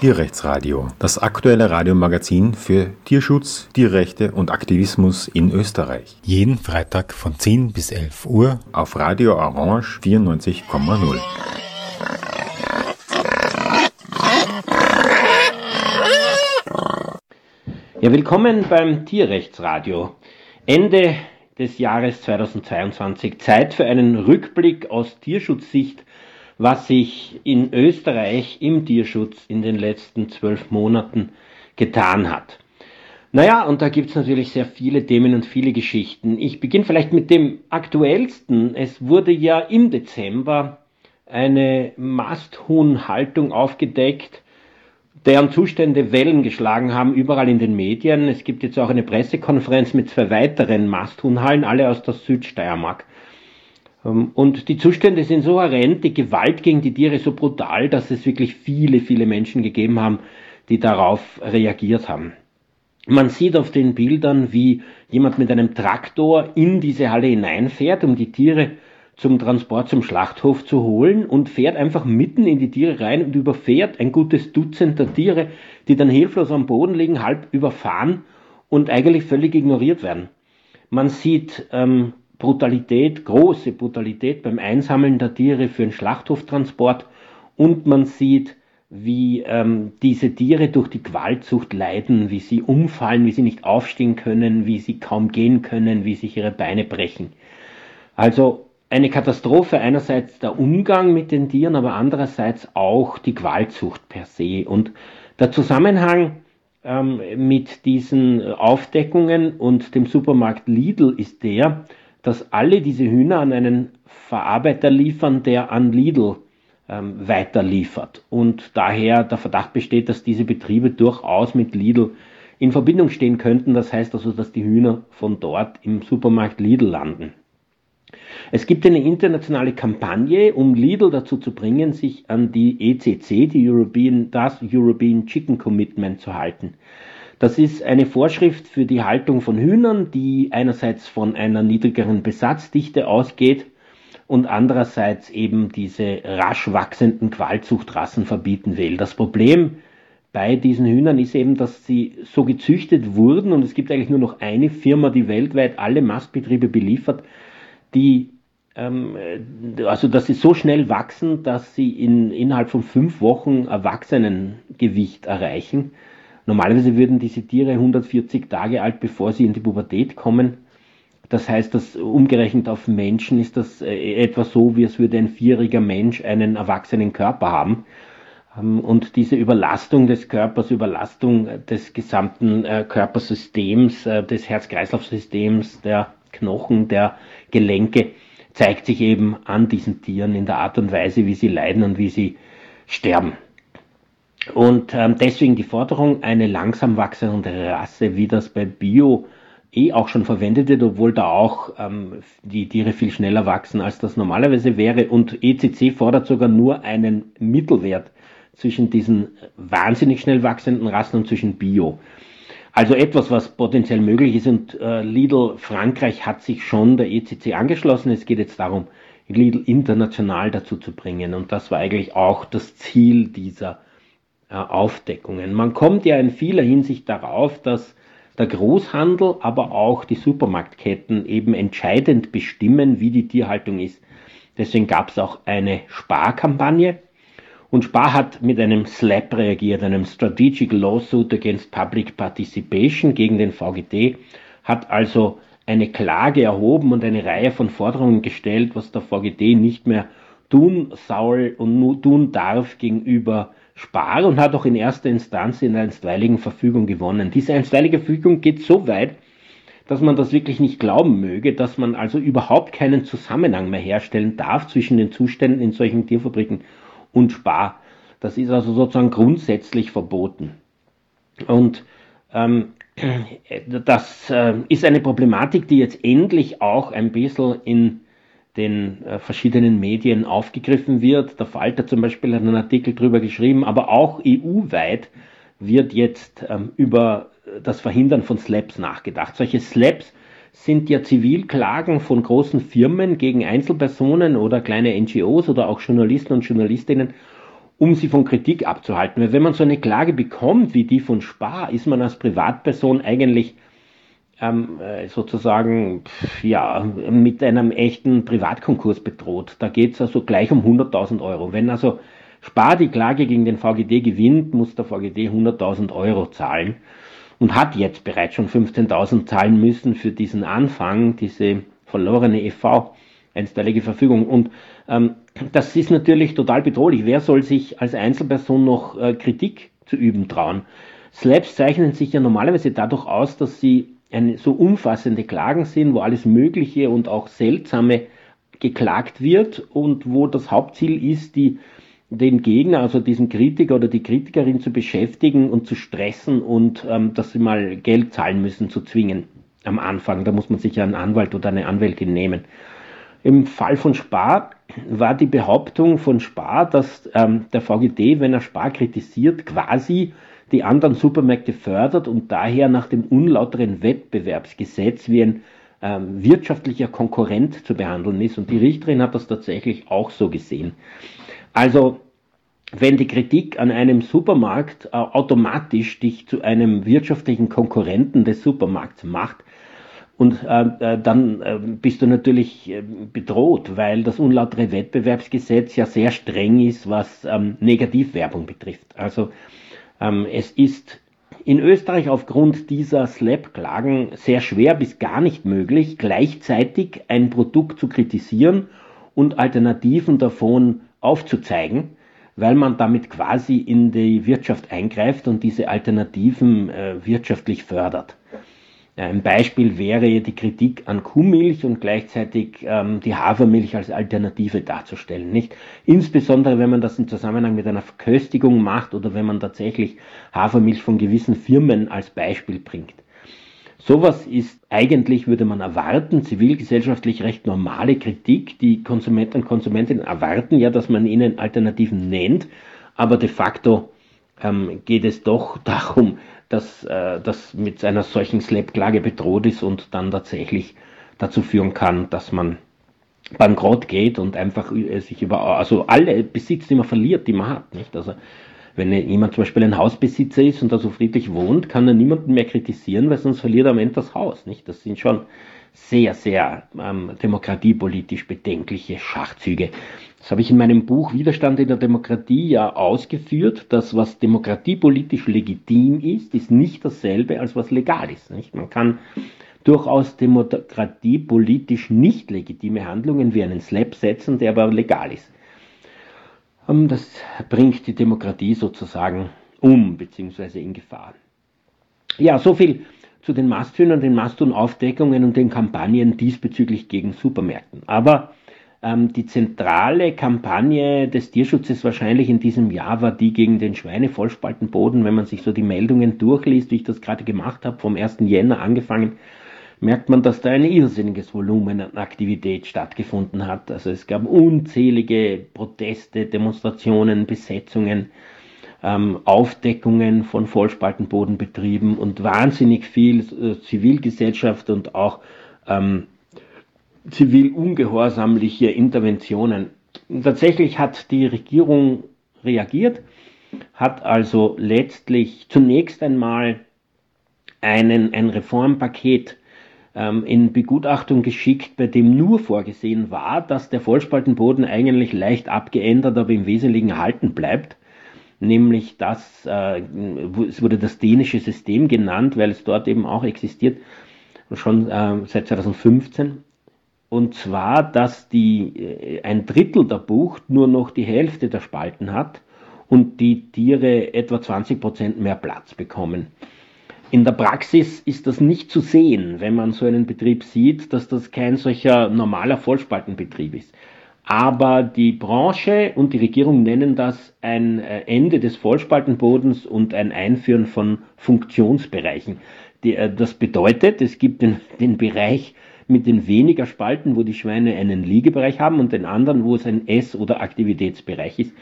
Tierrechtsradio, das aktuelle Radiomagazin für Tierschutz, Tierrechte und Aktivismus in Österreich. Jeden Freitag von 10 bis 11 Uhr auf Radio Orange 94,0. Ja, willkommen beim Tierrechtsradio. Ende des Jahres 2022. Zeit für einen Rückblick aus Tierschutzsicht, was sich in Österreich im Tierschutz in den letzten zwölf Monaten getan hat. Naja, und da gibt's natürlich sehr viele Themen und viele Geschichten. Ich beginne vielleicht mit dem aktuellsten. Es wurde ja im Dezember eine Masthuhnhaltung aufgedeckt, deren Zustände Wellen geschlagen haben, überall in den Medien. Es gibt jetzt auch eine Pressekonferenz mit zwei weiteren Masthuhnhallen, alle aus der Südsteiermark. Ähm, und die Zustände sind so horrend, die Gewalt gegen die Tiere so brutal, dass es wirklich viele, viele Menschen gegeben haben, die darauf reagiert haben. Man sieht auf den Bildern, wie jemand mit einem Traktor in diese Halle hineinfährt, um die Tiere zum Transport zum Schlachthof zu holen und fährt einfach mitten in die Tiere rein und überfährt ein gutes Dutzend der Tiere, die dann hilflos am Boden liegen, halb überfahren und eigentlich völlig ignoriert werden. Man sieht ähm, Brutalität, große Brutalität beim Einsammeln der Tiere für den Schlachthoftransport und man sieht, wie ähm, diese Tiere durch die Gewaltsucht leiden, wie sie umfallen, wie sie nicht aufstehen können, wie sie kaum gehen können, wie sich ihre Beine brechen. Also eine Katastrophe einerseits der Umgang mit den Tieren, aber andererseits auch die Gewaltsucht per se. Und der Zusammenhang ähm, mit diesen Aufdeckungen und dem Supermarkt Lidl ist der, dass alle diese Hühner an einen Verarbeiter liefern, der an Lidl ähm, weiterliefert. Und daher der Verdacht besteht, dass diese Betriebe durchaus mit Lidl in Verbindung stehen könnten. Das heißt also, dass die Hühner von dort im Supermarkt Lidl landen. Es gibt eine internationale Kampagne, um Lidl dazu zu bringen, sich an die ECC, die European, das European Chicken Commitment zu halten. Das ist eine Vorschrift für die Haltung von Hühnern, die einerseits von einer niedrigeren Besatzdichte ausgeht und andererseits eben diese rasch wachsenden Qualzuchtrassen verbieten will. Das Problem bei diesen Hühnern ist eben, dass sie so gezüchtet wurden und es gibt eigentlich nur noch eine Firma, die weltweit alle Mastbetriebe beliefert, die ähm, also dass sie so schnell wachsen, dass sie in, innerhalb von fünf Wochen Erwachsenengewicht erreichen. Normalerweise würden diese Tiere 140 Tage alt, bevor sie in die Pubertät kommen. Das heißt, dass umgerechnet auf Menschen ist das äh, etwa so, wie es würde ein vierjähriger Mensch einen erwachsenen Körper haben. Ähm, und diese Überlastung des Körpers, Überlastung des gesamten äh, Körpersystems, äh, des Herz-Kreislauf-Systems, der Knochen, der Gelenke zeigt sich eben an diesen Tieren in der Art und Weise, wie sie leiden und wie sie sterben. Und ähm, deswegen die Forderung, eine langsam wachsende Rasse, wie das bei Bio eh auch schon verwendet wird, obwohl da auch ähm, die Tiere viel schneller wachsen, als das normalerweise wäre. Und ECC fordert sogar nur einen Mittelwert zwischen diesen wahnsinnig schnell wachsenden Rassen und zwischen Bio. Also etwas, was potenziell möglich ist. Und äh, Lidl Frankreich hat sich schon der ECC angeschlossen. Es geht jetzt darum, Lidl international dazu zu bringen. Und das war eigentlich auch das Ziel dieser Aufdeckungen. Man kommt ja in vieler Hinsicht darauf, dass der Großhandel, aber auch die Supermarktketten eben entscheidend bestimmen, wie die Tierhaltung ist. Deswegen gab es auch eine Sparkampagne und Spar hat mit einem SLAP reagiert, einem Strategic Lawsuit Against Public Participation gegen den VGT, hat also eine Klage erhoben und eine Reihe von Forderungen gestellt, was der VGT nicht mehr tun soll und nur tun darf gegenüber Spar und hat auch in erster Instanz in der einstweiligen Verfügung gewonnen. Diese einstweilige Verfügung geht so weit, dass man das wirklich nicht glauben möge, dass man also überhaupt keinen Zusammenhang mehr herstellen darf zwischen den Zuständen in solchen Tierfabriken und Spar. Das ist also sozusagen grundsätzlich verboten. Und ähm, das äh, ist eine Problematik, die jetzt endlich auch ein bisschen in den äh, verschiedenen Medien aufgegriffen wird. Der Falter zum Beispiel hat einen Artikel darüber geschrieben, aber auch EU-weit wird jetzt ähm, über das Verhindern von Slaps nachgedacht. Solche Slaps sind ja Zivilklagen von großen Firmen gegen Einzelpersonen oder kleine NGOs oder auch Journalisten und Journalistinnen. um sie von Kritik abzuhalten. Weil wenn man so eine Klage bekommt wie die von Spar, ist man als Privatperson eigentlich ähm, äh, sozusagen ja mit einem echten Privatkonkurs bedroht. Da geht es also gleich um 100.000 Euro. Wenn also Spar die Klage gegen den VGD gewinnt, muss der VGD 100.000 Euro zahlen und hat jetzt bereits schon 15.000 zahlen müssen für diesen Anfang, diese verlorene EV einstweilige Verfügung. Und ähm, das ist natürlich total bedrohlich. Wer soll sich als Einzelperson noch äh, Kritik zu üben trauen? Slaps zeichnen sich ja normalerweise dadurch aus, dass sie eine so umfassende Klagen sind, wo alles Mögliche und auch Seltsame geklagt wird und wo das Hauptziel ist, die, den Gegner, also diesen Kritiker oder die Kritikerin zu beschäftigen und zu stressen und ähm, dass sie mal Geld zahlen müssen, zu zwingen am Anfang. Da muss man sich ja einen Anwalt oder eine Anwältin nehmen. Im Fall von Spar war die Behauptung von Spar, dass ähm, der VGD, wenn er Spar kritisiert, quasi die anderen Supermärkte fördert und daher nach dem unlauteren Wettbewerbsgesetz wie ein ähm, wirtschaftlicher Konkurrent zu behandeln ist. Und die Richterin hat das tatsächlich auch so gesehen. Also wenn die Kritik an einem Supermarkt äh, automatisch dich zu einem wirtschaftlichen Konkurrenten des Supermarkts macht, und äh, äh, dann äh, bist du natürlich äh, bedroht, weil das unlautere Wettbewerbsgesetz ja sehr streng ist, was ähm, Negativwerbung betrifft. Also ähm, es ist in Österreich aufgrund dieser Slap-Klagen sehr schwer bis gar nicht möglich, gleichzeitig ein Produkt zu kritisieren und Alternativen davon aufzuzeigen, weil man damit quasi in die Wirtschaft eingreift und diese Alternativen äh, wirtschaftlich fördert. Ein Beispiel wäre die Kritik an Kuhmilch und gleichzeitig ähm, die Hafermilch als Alternative darzustellen. Nicht? Insbesondere wenn man das im Zusammenhang mit einer Verköstigung macht oder wenn man tatsächlich Hafermilch von gewissen Firmen als Beispiel bringt. Sowas ist eigentlich, würde man erwarten, zivilgesellschaftlich recht normale Kritik. Die Konsumenten und Konsumentinnen erwarten ja, dass man ihnen Alternativen nennt, aber de facto ähm, geht es doch darum, dass äh, das mit einer solchen Slap-Klage bedroht ist und dann tatsächlich dazu führen kann, dass man bankrott geht und einfach äh, sich über, also alle Besitz, die man verliert, die man hat, nicht? Also, wenn jemand zum Beispiel ein Hausbesitzer ist und da so friedlich wohnt, kann er niemanden mehr kritisieren, weil sonst verliert er am Ende das Haus, nicht? Das sind schon sehr, sehr ähm, demokratiepolitisch bedenkliche Schachzüge. Das habe ich in meinem Buch Widerstand in der Demokratie ja ausgeführt, dass was demokratiepolitisch legitim ist, ist nicht dasselbe als was legal ist. Nicht? Man kann durchaus demokratiepolitisch nicht legitime Handlungen wie einen Slap setzen, der aber legal ist. Ähm, das bringt die Demokratie sozusagen um bzw. in Gefahr. Ja, so viel zu den Masthühnern, den Masthuhn-Aufdeckungen und den Kampagnen diesbezüglich gegen Supermärkten. Aber die zentrale Kampagne des Tierschutzes wahrscheinlich in diesem Jahr war die gegen den Schweinevollspaltenboden. Wenn man sich so die Meldungen durchliest, wie ich das gerade gemacht habe, vom 1. Jänner angefangen, merkt man, dass da ein irrsinniges Volumen an Aktivität stattgefunden hat. Also es gab unzählige Proteste, Demonstrationen, Besetzungen, ähm, Aufdeckungen von Vollspaltenbodenbetrieben und wahnsinnig viel äh, Zivilgesellschaft und auch ähm, zivil-ungehorsamliche Interventionen. Tatsächlich hat die Regierung reagiert, hat also letztlich zunächst einmal einen, ein Reformpaket ähm, in Begutachtung geschickt, bei dem nur vorgesehen war, dass der Vollspaltenboden eigentlich leicht abgeändert, aber im Wesentlichen erhalten bleibt. Nämlich das, äh, es wurde das dänische System genannt, weil es dort eben auch existiert, schon äh, seit 2015. Und zwar, dass die, äh, ein Drittel der Bucht nur noch die Hälfte der Spalten hat und die Tiere etwa 20 Prozent mehr Platz bekommen. In der Praxis ist das nicht zu sehen, wenn man so einen Betrieb sieht, dass das kein solcher normaler Vollspaltenbetrieb ist. Aber die Branche und die Regierung nennen das ein äh, Ende des Vollspaltenbodens und ein Einführen von Funktionsbereichen. Äh, das bedeutet, es gibt den, den Bereich mit den weniger Spalten, wo die Schweine einen Liegebereich haben und den anderen, wo es ein Ess- oder Aktivitätsbereich ist.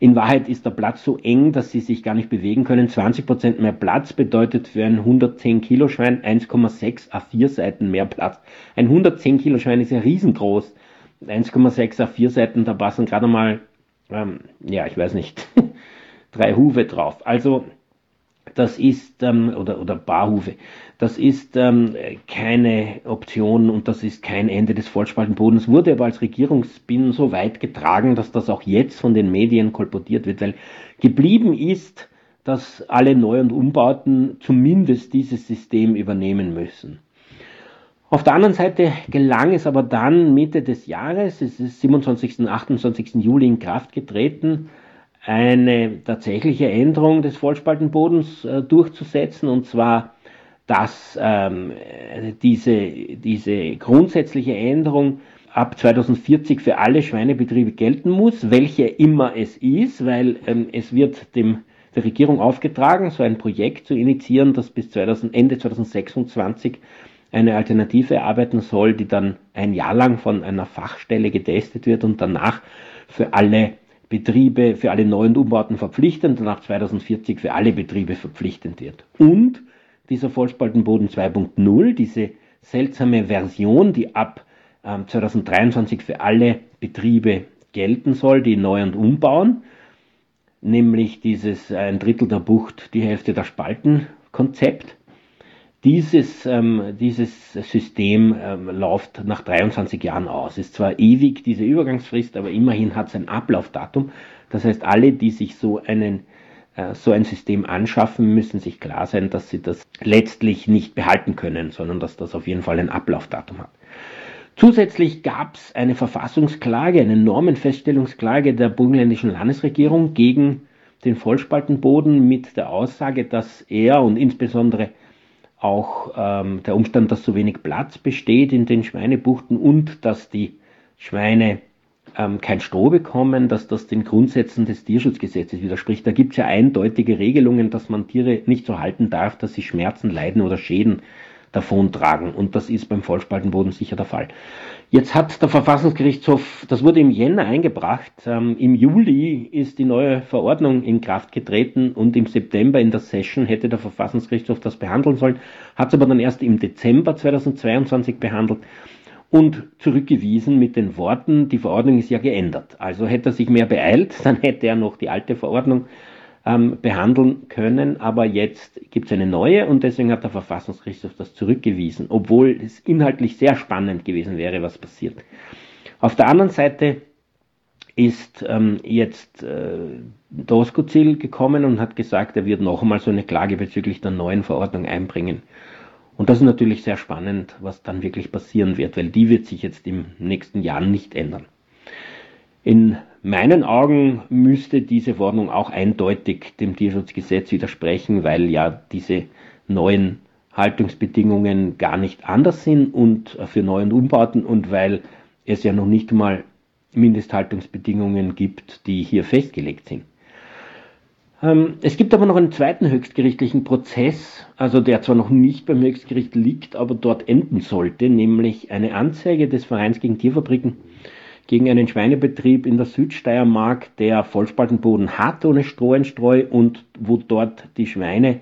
In Wahrheit ist der Platz so eng, dass sie sich gar nicht bewegen können. 20% mehr Platz bedeutet für ein 110 Kilo Schwein 1,6 A4 Seiten mehr Platz. Ein 110 Kilo Schwein ist ja riesengroß. 1,6 A4 Seiten, da passen gerade mal, ähm, ja, ich weiß nicht, drei Hufe drauf. Also das ist, ähm, oder, oder Barhufe, das ist ähm, keine Option und das ist kein Ende des Vollspaltenbodens, wurde aber als Regierungsspin so weit getragen, dass das auch jetzt von den Medien kolportiert wird, weil geblieben ist, dass alle Neu- und Umbauten zumindest dieses System übernehmen müssen. Auf der anderen Seite gelang es aber dann Mitte des Jahres, es ist 27. und 28. Juli in Kraft getreten, eine tatsächliche Änderung des Vollspaltenbodens äh, durchzusetzen, und zwar, dass ähm, diese, diese grundsätzliche Änderung ab 2040 für alle Schweinebetriebe gelten muss, welche immer es ist, weil ähm, es wird dem, der Regierung aufgetragen, so ein Projekt zu initiieren, das bis 2000, Ende 2026 eine Alternative erarbeiten soll, die dann ein Jahr lang von einer Fachstelle getestet wird und danach für alle Betriebe, für alle neuen Umbauten verpflichtend und nach 2040 für alle Betriebe verpflichtend wird. Und dieser Vollspaltenboden 2.0, diese seltsame Version, die ab ähm, 2023 für alle Betriebe gelten soll, die neu und umbauen, nämlich dieses äh, ein Drittel der Bucht, die Hälfte der Spalten Konzept. Dieses, ähm, dieses System ähm, läuft nach 23 Jahren aus. Ist zwar ewig diese Übergangsfrist, aber immerhin hat es ein Ablaufdatum. Das heißt, alle, die sich so einen so ein System anschaffen, müssen sich klar sein, dass sie das letztlich nicht behalten können, sondern dass das auf jeden Fall ein Ablaufdatum hat. Zusätzlich gab es eine Verfassungsklage, eine Normenfeststellungsklage der burgenländischen Landesregierung gegen den Vollspaltenboden mit der Aussage, dass er und insbesondere auch ähm, der Umstand, dass so wenig Platz besteht in den Schweinebuchten und dass die Schweine ähm, kein Stroh bekommen, dass das den Grundsätzen des Tierschutzgesetzes widerspricht. Da gibt es ja eindeutige Regelungen, dass man Tiere nicht so halten darf, dass sie Schmerzen, Leiden oder Schäden davontragen. Und das ist beim Vollspaltenboden sicher der Fall. Jetzt hat der Verfassungsgerichtshof, das wurde im Jänner eingebracht, ähm, im Juli ist die neue Verordnung in Kraft getreten und im September in der Session hätte der Verfassungsgerichtshof das behandeln sollen, hat es aber dann erst im Dezember 2022 behandelt und zurückgewiesen mit den Worten, die Verordnung ist ja geändert. Also hätte er sich mehr beeilt, dann hätte er noch die alte Verordnung ähm, behandeln können, aber jetzt gibt es eine neue und deswegen hat der Verfassungsgerichtshof das zurückgewiesen, obwohl es inhaltlich sehr spannend gewesen wäre, was passiert. Auf der anderen Seite ist ähm, jetzt äh, Doskozil gekommen und hat gesagt, er wird noch einmal so eine Klage bezüglich der neuen Verordnung einbringen. Und das ist natürlich sehr spannend, was dann wirklich passieren wird, weil die wird sich jetzt im nächsten Jahr nicht ändern. In meinen Augen müsste diese Verordnung auch eindeutig dem Tierschutzgesetz widersprechen, weil ja diese neuen Haltungsbedingungen gar nicht anders sind und für Neu- und Umbauten und weil es ja noch nicht mal Mindesthaltungsbedingungen gibt, die hier festgelegt sind. Ähm, es gibt aber noch einen zweiten höchstgerichtlichen Prozess, also der zwar noch nicht beim Höchstgericht liegt, aber dort enden sollte, nämlich eine Anzeige des Vereins gegen Tierfabriken gegen einen Schweinebetrieb in der Südsteiermark, der Vollspaltenboden hat ohne Stroheinstreu und wo dort die Schweine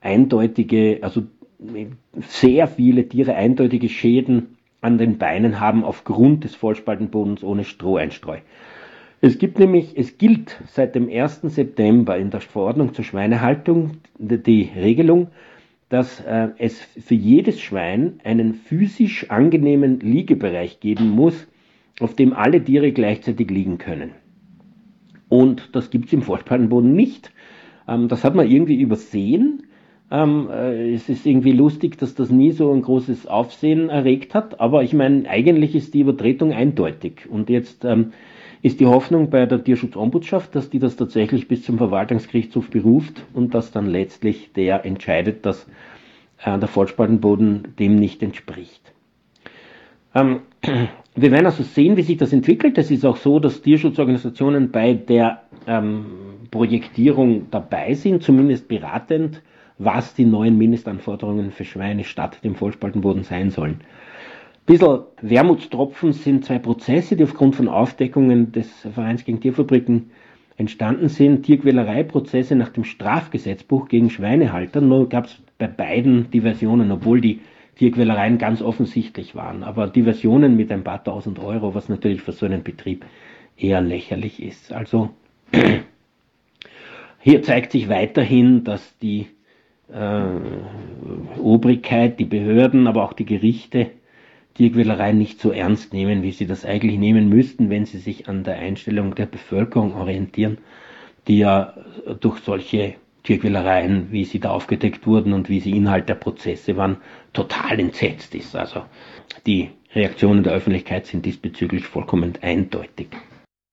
eindeutige, also sehr viele Tiere eindeutige Schäden an den Beinen haben aufgrund des Vollspaltenbodens ohne Stroheinstreu. Es gibt nämlich, es gilt seit dem 1. September in der Verordnung zur Schweinehaltung die Regelung, dass äh, es für jedes Schwein einen physisch angenehmen Liegebereich geben muss, auf dem alle Tiere gleichzeitig liegen können. Und das gibt es im Vollspaltenboden nicht. Ähm, das hat man irgendwie übersehen. Ähm, äh, es ist irgendwie lustig, dass das nie so ein großes Aufsehen erregt hat, aber ich meine, eigentlich ist die Übertretung eindeutig. Und jetzt ähm, ist die Hoffnung bei der Tierschutzombudschaft, dass die das tatsächlich bis zum Verwaltungsgerichtshof beruft und dass dann letztlich der entscheidet, dass äh, der Vollspaltenboden dem nicht entspricht. Ähm, wir werden also sehen, wie sich das entwickelt. Es ist auch so, dass Tierschutzorganisationen bei der ähm, Projektierung dabei sind, zumindest beratend, was die neuen Mindestanforderungen für Schweine statt dem Vollspaltenboden sein sollen. Bisschen Wermutstropfen sind zwei Prozesse, die aufgrund von Aufdeckungen des Vereins gegen Tierfabriken entstanden sind. Tierquälereiprozesse nach dem Strafgesetzbuch gegen Schweinehalter. Nur gab es bei beiden die Versionen, obwohl die Tierquälereien ganz offensichtlich waren. Aber Diversionen mit ein paar tausend Euro, was natürlich für so einen Betrieb eher lächerlich ist. Also hier zeigt sich weiterhin, dass die äh, Obrigkeit, die Behörden, aber auch die Gerichte Tierquälereien nicht so ernst nehmen, wie sie das eigentlich nehmen müssten, wenn sie sich an der Einstellung der Bevölkerung orientieren, die ja durch solche Tierquälereien, wie sie da aufgedeckt wurden und wie sie Inhalt der Prozesse waren, total entsetzt ist. Also die Reaktionen der Öffentlichkeit sind diesbezüglich vollkommen eindeutig.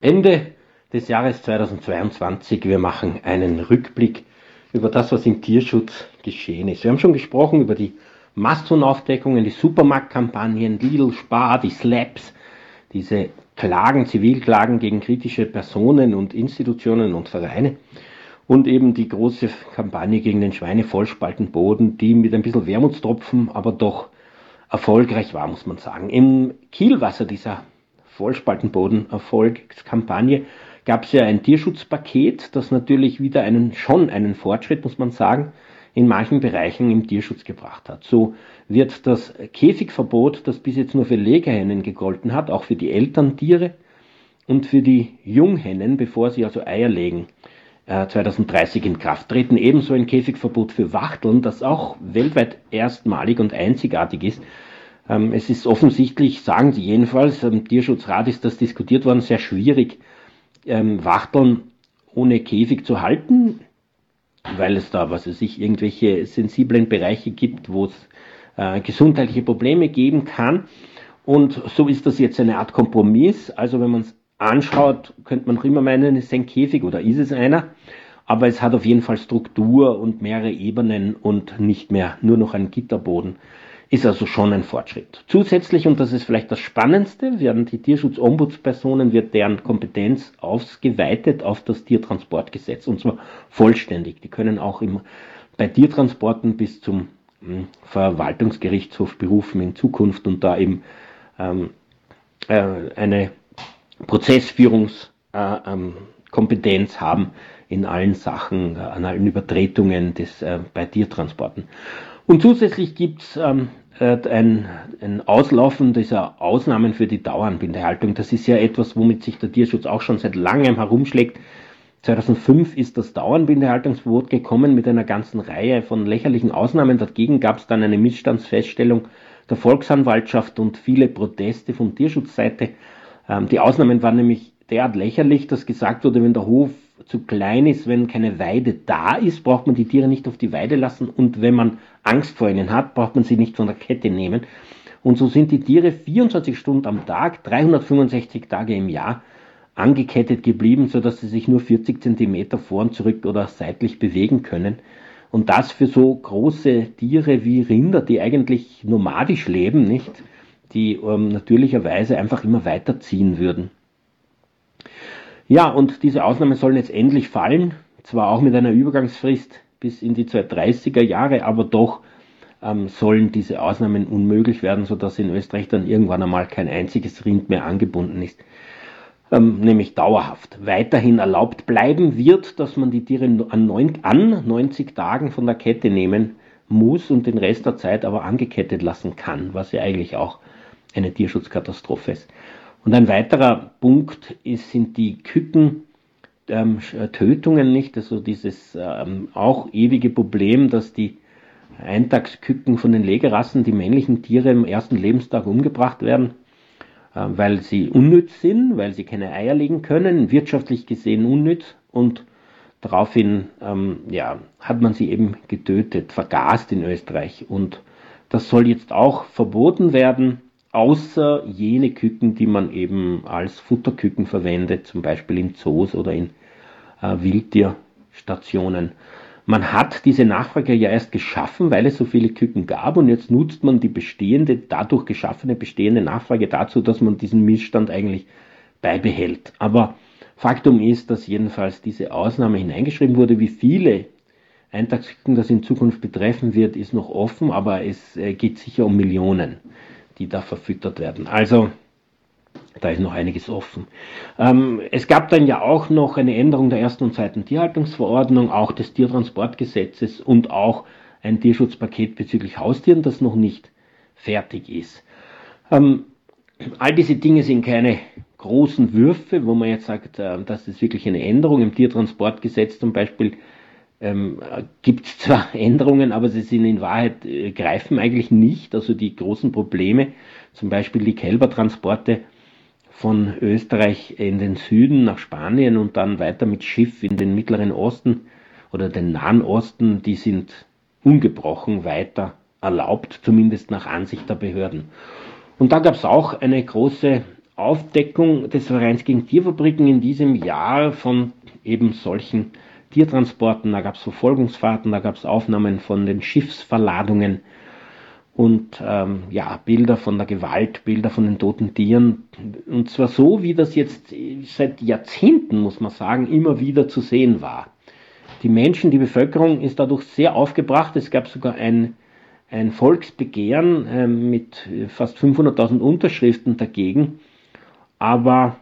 Ende des Jahres 2022, wir machen einen Rückblick über das, was im Tierschutz geschehen ist. Wir haben schon gesprochen über die Mastonaufdeckungen, die Supermarktkampagnen, Lidl, Spar, die Slaps, diese Klagen, Zivilklagen gegen kritische Personen und Institutionen und Vereine und eben die große Kampagne gegen den Schweinevollspaltenboden, die mit ein bisschen Wermutstropfen aber doch erfolgreich war, muss man sagen. Im Kielwasser dieser Vollspaltenboden-Erfolgskampagne gab es ja ein Tierschutzpaket, das natürlich wieder einen, schon einen Fortschritt, muss man sagen, in manchen Bereichen im Tierschutz gebracht hat. So wird das Käfigverbot, das bis jetzt nur für Legehennen gegolten hat, auch für die Elterntiere und für die Junghennen, bevor sie also Eier legen, 2030 äh, in Kraft treten. Ebenso ein Käfigverbot für Wachteln, das auch weltweit erstmalig und einzigartig ist. Ähm, es ist offensichtlich, sagen sie jedenfalls, im Tierschutzrat ist das diskutiert worden, sehr schwierig, ähm, Wachteln ohne Käfig zu halten, weil es da, was weiß ich, irgendwelche sensiblen Bereiche gibt, wo es äh, gesundheitliche Probleme geben kann. Und so ist das jetzt eine Art Kompromiss. Also wenn man es anschaut, könnte man immer meinen, es ist ein Käfig oder ist es einer. Aber es hat auf jeden Fall Struktur und mehrere Ebenen und nicht mehr nur noch ein Gitterboden ist also schon ein Fortschritt. Zusätzlich, und das ist vielleicht das Spannendste, werden die Tierschutzombudspersonen, wird deren Kompetenz ausgeweitet auf das Tiertransportgesetz, und zwar vollständig. Die können auch im, bei Tiertransporten bis zum hm, Verwaltungsgerichtshof berufen in Zukunft und da eben ähm, äh, eine Prozessführungskompetenz äh, ähm, haben in allen Sachen, äh, an allen Übertretungen des, äh, bei Tiertransporten. Und zusätzlich gibt es ähm, äh, ein, ein Auslaufen dieser Ausnahmen für die Dauernbindehaltung. Das ist ja etwas, womit sich der Tierschutz auch schon seit langem herumschlägt. 2005 ist das Dauernbindehaltungsverbot gekommen mit einer ganzen Reihe von lächerlichen Ausnahmen. Dagegen gab es dann eine Missstandsfeststellung der Volksanwaltschaft und viele Proteste von Tierschutzseite. Ähm, die Ausnahmen waren nämlich derart lächerlich, dass gesagt wurde, wenn der Hof zu klein ist, wenn keine Weide da ist, braucht man die Tiere nicht auf die Weide lassen und wenn man Angst vor ihnen hat, braucht man sie nicht von der Kette nehmen. Und so sind die Tiere 24 Stunden am Tag, 365 Tage im Jahr angekettet geblieben, so dass sie sich nur 40 Zentimeter vor und zurück oder seitlich bewegen können. Und das für so große Tiere wie Rinder, die eigentlich nomadisch leben, nicht? Die ähm, natürlicherweise einfach immer weiterziehen würden. Ja, und diese Ausnahmen sollen jetzt endlich fallen, zwar auch mit einer Übergangsfrist bis in die 230er Jahre, aber doch ähm, sollen diese Ausnahmen unmöglich werden, sodass in Österreich dann irgendwann einmal kein einziges Rind mehr angebunden ist, ähm, nämlich dauerhaft. Weiterhin erlaubt bleiben wird, dass man die Tiere an, neun, an 90 Tagen von der Kette nehmen muss und den Rest der Zeit aber angekettet lassen kann, was ja eigentlich auch eine Tierschutzkatastrophe ist. Und ein weiterer Punkt ist, sind die Küken. Ähm, Tötungen nicht, also dieses ähm, auch ewige Problem, dass die Eintagsküken von den Legerassen, die männlichen Tiere im ersten Lebenstag umgebracht werden, äh, weil sie unnütz sind, weil sie keine Eier legen können, wirtschaftlich gesehen unnütz und daraufhin ähm, ja, hat man sie eben getötet, vergast in Österreich und das soll jetzt auch verboten werden außer jene Küken, die man eben als Futterküken verwendet, zum Beispiel in Zoos oder in äh, Wildtierstationen. Man hat diese Nachfrage ja erst geschaffen, weil es so viele Küken gab und jetzt nutzt man die bestehende, dadurch geschaffene bestehende Nachfrage dazu, dass man diesen Missstand eigentlich beibehält. Aber Faktum ist, dass jedenfalls diese Ausnahme hineingeschrieben wurde, wie viele Eintagsküken das in Zukunft betreffen wird, ist noch offen, aber es äh, geht sicher um Millionen die da verfüttert werden. Also da ist noch einiges offen. Ähm, es gab dann ja auch noch eine Änderung der ersten und zweiten Tierhaltungsverordnung, auch des Tiertransportgesetzes und auch ein Tierschutzpaket bezüglich Haustieren, das noch nicht fertig ist. Ähm, all diese Dinge sind keine großen Würfe, wo man jetzt sagt, äh, das ist wirklich eine Änderung. Im Tiertransportgesetz zum Beispiel ähm, gibt es zwar Änderungen, aber sie sind in Wahrheit, äh, greifen eigentlich nicht. Also die großen Probleme, zum Beispiel die Kälbertransporte von Österreich in den Süden nach Spanien und dann weiter mit Schiff in den Mittleren Osten oder den Nahen Osten, die sind ungebrochen weiter erlaubt, zumindest nach Ansicht der Behörden. Und da gab es auch eine große Aufdeckung des Vereins gegen Tierfabriken in diesem Jahr von eben solchen Tiertransporten. Da gab es Verfolgungsfahrten, da gab es Aufnahmen von den Schiffsverladungen und ähm, ja, Bilder von der Gewalt, Bilder von den toten Tieren. Und zwar so, wie das jetzt seit Jahrzehnten, muss man sagen, immer wieder zu sehen war. Die Menschen, die Bevölkerung ist dadurch sehr aufgebracht. Es gab sogar ein, ein Volksbegehren äh, mit fast 500.000 Unterschriften dagegen. Aber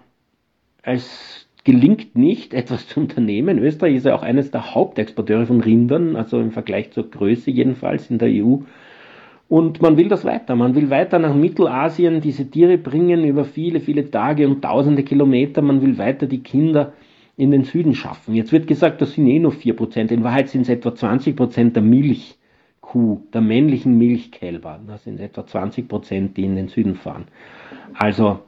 es gelingt nicht, etwas zu unternehmen. Österreich ist ja auch eines der Hauptexporteure von Rindern, also im Vergleich zur Größe jedenfalls in der EU. Und man will das weiter. Man will weiter nach Mittelasien diese Tiere bringen über viele, viele Tage und tausende Kilometer. Man will weiter die Kinder in den Süden schaffen. Jetzt wird gesagt, das sind eh nur 4%. In Wahrheit sind es etwa 20% der Milchkuh, der männlichen Milchkälber. Das sind etwa 20%, die in den Süden fahren. Also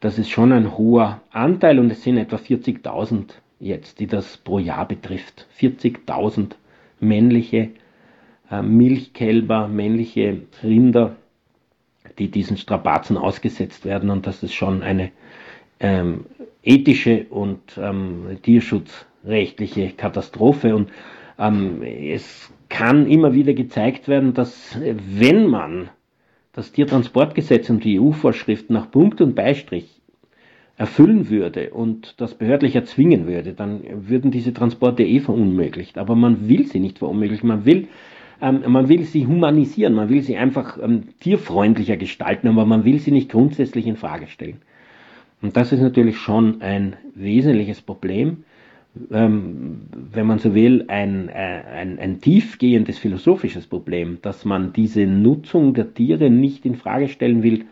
das ist schon ein hoher Anteil und es sind etwa 40.000 jetzt, die das pro Jahr betrifft. 40.000 männliche äh, Milchkälber, männliche Rinder, die diesen Strapazen ausgesetzt werden und das ist schon eine ähm, ethische und ähm, tierschutzrechtliche Katastrophe. Und ähm, es kann immer wieder gezeigt werden, dass wenn man das Tiertransportgesetz und die EU-Vorschriften nach Punkt und Beistrich erfüllen würde und das behördlich erzwingen würde, dann würden diese Transporte eh verunmöglicht. Aber man will sie nicht verunmöglichen. Man will, ähm, man will sie humanisieren. Man will sie einfach ähm, tierfreundlicher gestalten, aber man will sie nicht grundsätzlich in Frage stellen. Und das ist natürlich schon ein wesentliches Problem, ähm, wenn man so will, ein, äh, ein, ein tiefgehendes philosophisches Problem, dass man diese Nutzung der Tiere nicht in Frage stellen will,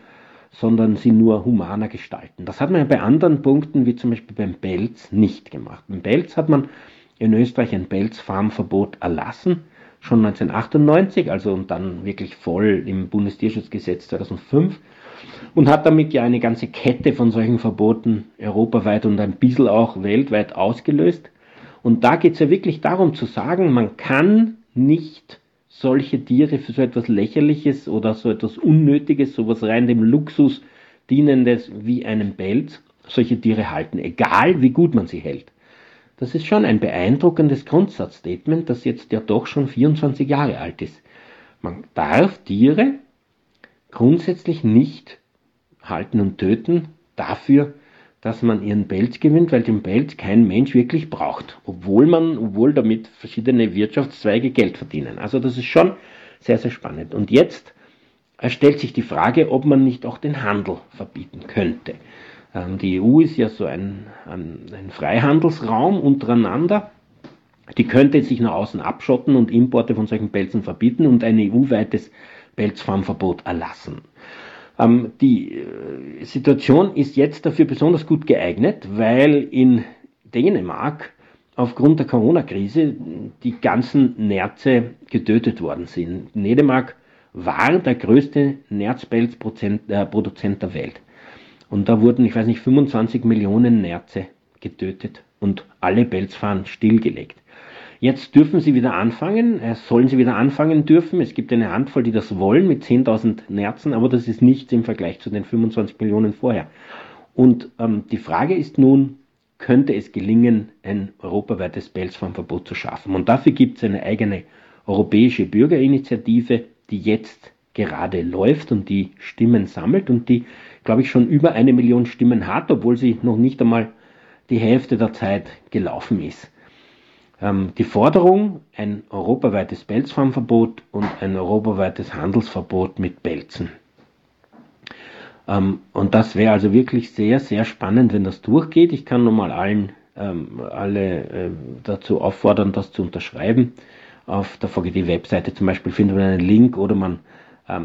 sondern sie nur humaner gestalten. Das hat man ja bei anderen Punkten, wie zum Beispiel beim Pelz, nicht gemacht. Beim Pelz hat man in Österreich ein Pelzfarmverbot erlassen, schon 1998, also und dann wirklich voll im Bundestierschutzgesetz 2005 und hat damit ja eine ganze Kette von solchen Verboten europaweit und ein bisschen auch weltweit ausgelöst. Und da geht es ja wirklich darum zu sagen, man kann nicht solche Tiere für so etwas Lächerliches oder so etwas Unnötiges, sowas rein dem Luxus dienendes wie einen Pelz, solche Tiere halten, egal wie gut man sie hält. Das ist schon ein beeindruckendes Grundsatzstatement, das jetzt ja doch schon 24 Jahre alt ist. Man darf Tiere grundsätzlich nicht halten und töten dafür, dass man ihren Pelz gewinnt, weil den Pelz kein Mensch wirklich braucht, obwohl man, obwohl damit verschiedene Wirtschaftszweige Geld verdienen. Also das ist schon sehr, sehr spannend. Und jetzt stellt sich die Frage, ob man nicht auch den Handel verbieten könnte. Ähm, die EU ist ja so ein, ein, ein Freihandelsraum untereinander. Die könnte sich nach außen abschotten und Importe von solchen Pelzen verbieten und ein EU-weites Pelzfarmverbot erlassen. Ähm, die äh, Situation ist jetzt dafür besonders gut geeignet, weil in Dänemark aufgrund der Corona-Krise die ganzen Nerze getötet worden sind. Dänemark war der größte Nerzpelzproduzent äh, der Welt. Und da wurden, ich weiß nicht, 25 Millionen Nerze getötet und alle Pelzfahren stillgelegt. Jetzt dürfen sie wieder anfangen, äh, sollen sie wieder anfangen dürfen. Es gibt eine Handvoll, die das wollen mit 10.000 Nerzen, aber das ist nichts im Vergleich zu den 25 Millionen vorher. Und ähm, die Frage ist nun, könnte es gelingen, ein europaweites Pelzfarmverbot zu schaffen? Und dafür gibt es eine eigene europäische Bürgerinitiative, die jetzt gerade läuft und die Stimmen sammelt und die, glaube ich, schon über eine Million Stimmen hat, obwohl sie noch nicht einmal die Hälfte der Zeit gelaufen ist. Ähm, die Forderung, ein europaweites Pelzfarmverbot und ein europaweites Handelsverbot mit Pelzen. Ähm, und das wäre also wirklich sehr, sehr spannend, wenn das durchgeht. Ich kann nochmal allen, ähm, alle dazu auffordern, das zu unterschreiben. Auf der VGD-Webseite zum Beispiel findet man einen Link oder man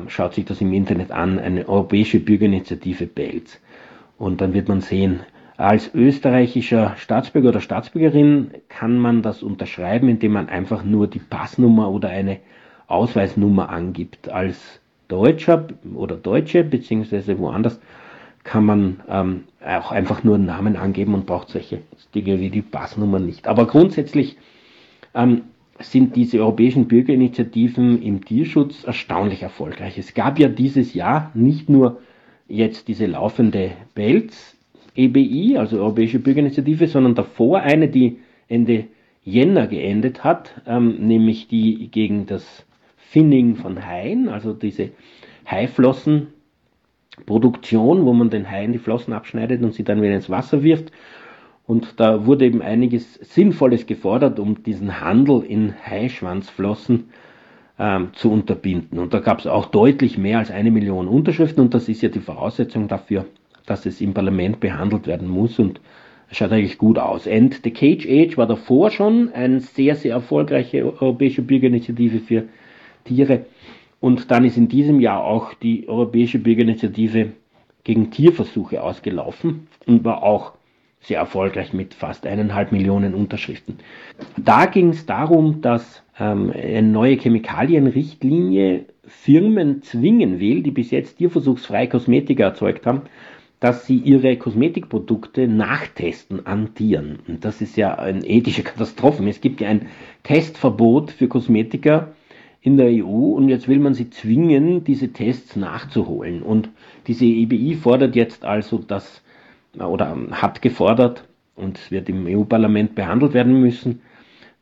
schaut sich das im Internet an, eine europäische Bürgerinitiative Pelz. Und dann wird man sehen, als österreichischer Staatsbürger oder Staatsbürgerin kann man das unterschreiben, indem man einfach nur die Passnummer oder eine Ausweisnummer angibt. Als Deutscher oder Deutsche, beziehungsweise woanders, kann man ähm, auch einfach nur einen Namen angeben und braucht solche Dinge wie die Passnummer nicht. Aber grundsätzlich ähm, sind diese europäischen Bürgerinitiativen im Tierschutz erstaunlich erfolgreich. Es gab ja dieses Jahr nicht nur jetzt diese laufende BELZ EBI, also Europäische Bürgerinitiative, sondern davor eine, die Ende Jänner geendet hat, ähm, nämlich die gegen das Finning von Haien, also diese Haiflossenproduktion, wo man den Haien die Flossen abschneidet und sie dann wieder ins Wasser wirft. Und da wurde eben einiges Sinnvolles gefordert, um diesen Handel in Haischwanzflossen ähm, zu unterbinden. Und da gab es auch deutlich mehr als eine Million Unterschriften und das ist ja die Voraussetzung dafür, dass es im Parlament behandelt werden muss und schaut eigentlich gut aus. And the Cage Age war davor schon eine sehr, sehr erfolgreiche europäische Bürgerinitiative für Tiere. Und dann ist in diesem Jahr auch die Europäische Bürgerinitiative gegen Tierversuche ausgelaufen und war auch sehr erfolgreich mit fast eineinhalb Millionen Unterschriften. Da ging es darum, dass ähm, eine neue Chemikalienrichtlinie Firmen zwingen will, die bis jetzt tierversuchsfreie Kosmetika erzeugt haben, dass sie ihre Kosmetikprodukte nachtesten an Tieren. Und das ist ja eine ethische Katastrophe. Es gibt ja ein Testverbot für Kosmetika in der EU und jetzt will man sie zwingen, diese Tests nachzuholen. Und diese EBI fordert jetzt also, dass oder hat gefordert, und es wird im EU-Parlament behandelt werden müssen,